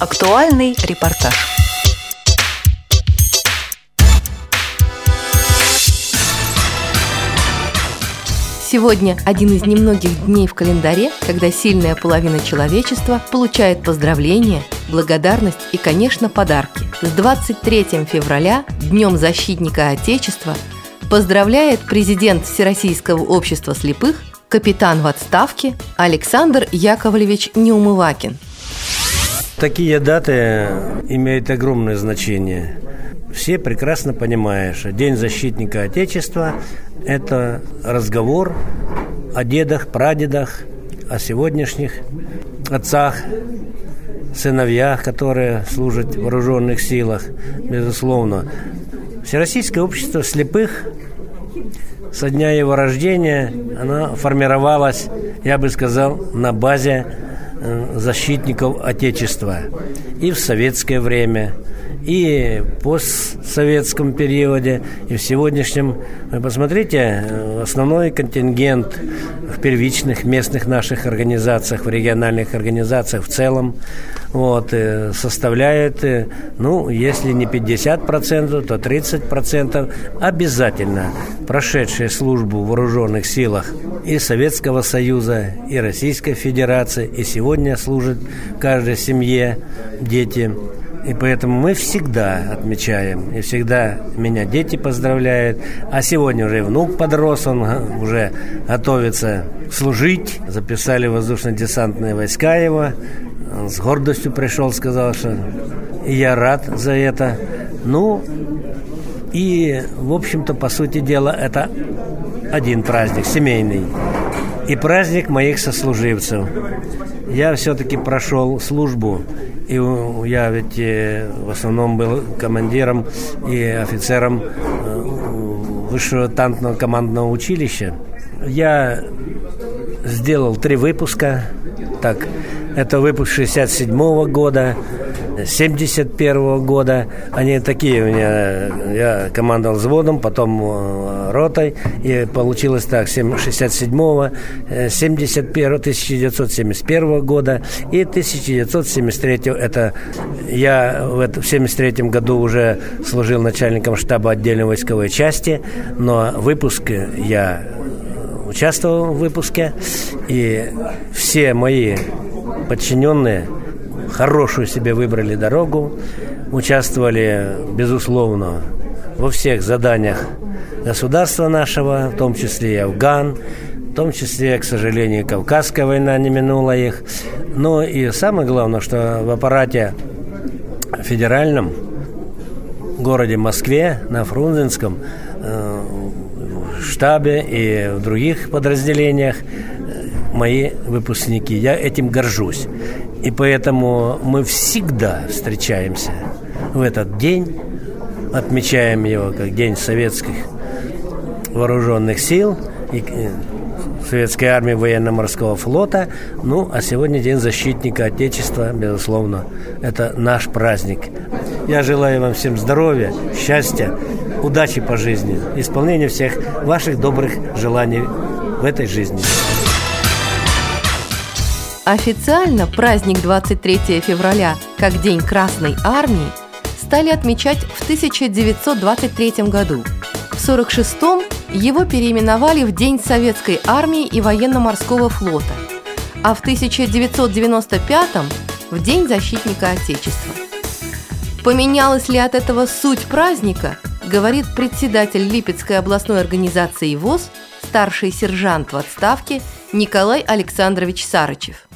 Актуальный репортаж. Сегодня один из немногих дней в календаре, когда сильная половина человечества получает поздравления, благодарность и, конечно, подарки. С 23 февраля, Днем защитника Отечества, поздравляет президент Всероссийского общества слепых, капитан в отставке Александр Яковлевич Неумывакин. Такие даты имеют огромное значение. Все прекрасно понимают, что День защитника Отечества – это разговор о дедах, прадедах, о сегодняшних отцах, сыновьях, которые служат в вооруженных силах, безусловно. Всероссийское общество слепых со дня его рождения оно формировалось, я бы сказал, на базе защитников Отечества. И в советское время – и постсоветском периоде, и в сегодняшнем. Вы посмотрите, э, основной контингент в первичных местных наших организациях, в региональных организациях в целом вот, э, составляет, э, ну, если не 50%, то 30% обязательно прошедшие службу в вооруженных силах и Советского Союза, и Российской Федерации, и сегодня служат каждой семье дети и поэтому мы всегда отмечаем, и всегда меня дети поздравляют. А сегодня уже внук подрос, он уже готовится служить. Записали воздушно-десантные войска его. Он с гордостью пришел, сказал, что я рад за это. Ну, и, в общем-то, по сути дела, это один праздник, семейный. И праздник моих сослуживцев. Я все-таки прошел службу и я ведь э, в основном был командиром и офицером э, высшего танкного командного училища. Я сделал три выпуска. Так, это выпуск 67 -го года, 71 года. Они такие у меня, я командовал взводом, потом э, ротой, и получилось так, 67-го, 71 1971 года и 1973 это я в 73 году уже служил начальником штаба отдельной войсковой части, но выпуск я участвовал в выпуске, и все мои подчиненные – хорошую себе выбрали дорогу, участвовали, безусловно, во всех заданиях государства нашего, в том числе и Афган, в том числе, к сожалению, Кавказская война не минула их. Но и самое главное, что в аппарате федеральном, городе Москве, на Фрунзенском, э, штабе и в других подразделениях э, мои выпускники. Я этим горжусь. И поэтому мы всегда встречаемся в этот день, отмечаем его как День советских вооруженных сил и э, Советской армии военно-морского флота. Ну, а сегодня День защитника Отечества, безусловно. Это наш праздник. Я желаю вам всем здоровья, счастья, удачи по жизни, исполнения всех ваших добрых желаний в этой жизни. Официально праздник 23 февраля как День Красной Армии стали отмечать в 1923 году. В 1946 его переименовали в День Советской Армии и Военно-Морского флота, а в 1995 в День Защитника Отечества. Поменялась ли от этого суть праздника, говорит председатель Липецкой областной организации ВОЗ, старший сержант в отставке Николай Александрович Сарычев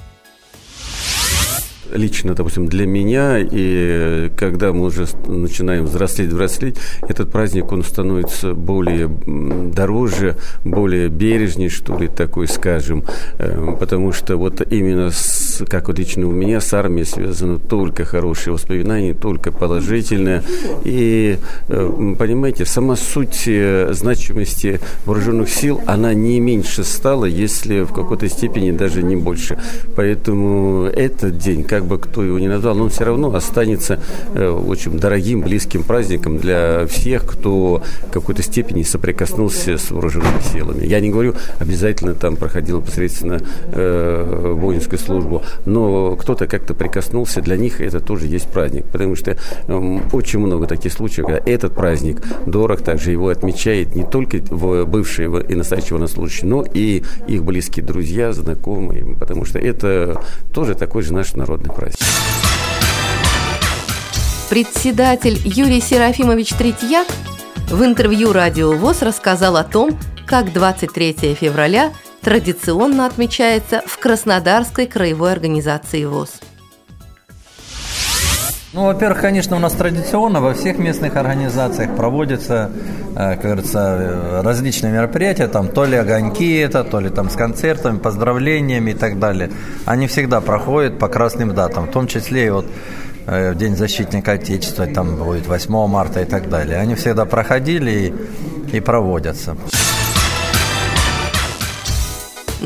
лично, допустим, для меня, и когда мы уже начинаем взрослеть, взрослеть, этот праздник, он становится более дороже, более бережней, что ли, такой, скажем, э, потому что вот именно, с, как вот лично у меня, с армией связано только хорошие воспоминания, только положительные, и, э, понимаете, сама суть э, значимости вооруженных сил, она не меньше стала, если в какой-то степени даже не больше. Поэтому этот день, как бы кто его не назвал, но он все равно останется э, очень дорогим, близким праздником для всех, кто в какой-то степени соприкоснулся с вооруженными силами. Я не говорю, обязательно там проходил посредственно э, воинскую службу, но кто-то как-то прикоснулся, для них это тоже есть праздник, потому что э, очень много таких случаев, когда этот праздник дорог, также его отмечает не только бывшие и настоящие военнослужащие, но и их близкие друзья, знакомые, потому что это тоже такой же наш народный праздник. Председатель Юрий Серафимович Третьяк в интервью «Радио ВОЗ» рассказал о том, как 23 февраля традиционно отмечается в Краснодарской краевой организации ВОЗ. Ну, во-первых, конечно, у нас традиционно во всех местных организациях проводятся, э, как говорится, различные мероприятия, там то ли огоньки это, то ли там с концертами, поздравлениями и так далее. Они всегда проходят по красным датам, в том числе и вот э, День защитника Отечества, там будет 8 марта и так далее. Они всегда проходили и, и проводятся.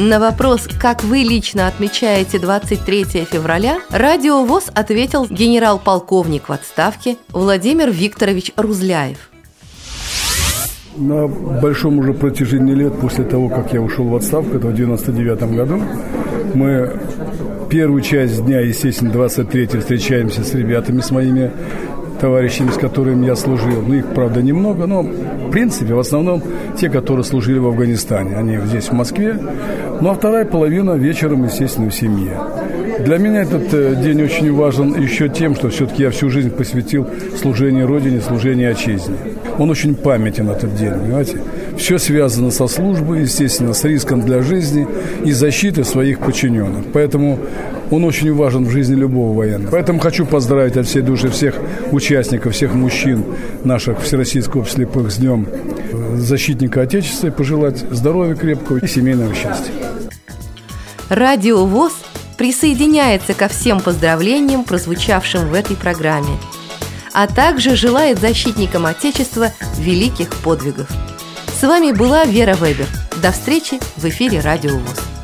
На вопрос, как вы лично отмечаете 23 февраля, Радио ВОЗ ответил генерал-полковник в отставке Владимир Викторович Рузляев. На большом уже протяжении лет после того, как я ушел в отставку, это в 99 году, мы первую часть дня, естественно, 23 встречаемся с ребятами, с моими товарищами, с которыми я служил. Ну, их, правда, немного, но, в принципе, в основном те, которые служили в Афганистане. Они здесь, в Москве. Ну, а вторая половина вечером, естественно, в семье. Для меня этот э, день очень важен еще тем, что все-таки я всю жизнь посвятил служению Родине, служению Отчизне. Он очень памятен, этот день, понимаете? Все связано со службой, естественно, с риском для жизни и защитой своих подчиненных. Поэтому он очень важен в жизни любого военного. Поэтому хочу поздравить от всей души всех участников, всех мужчин наших Всероссийского слепых с Днем защитника Отечества и пожелать здоровья крепкого и семейного счастья. Радио ВОЗ присоединяется ко всем поздравлениям, прозвучавшим в этой программе, а также желает защитникам Отечества великих подвигов. С вами была Вера Вебер. До встречи в эфире Радио ВОЗ.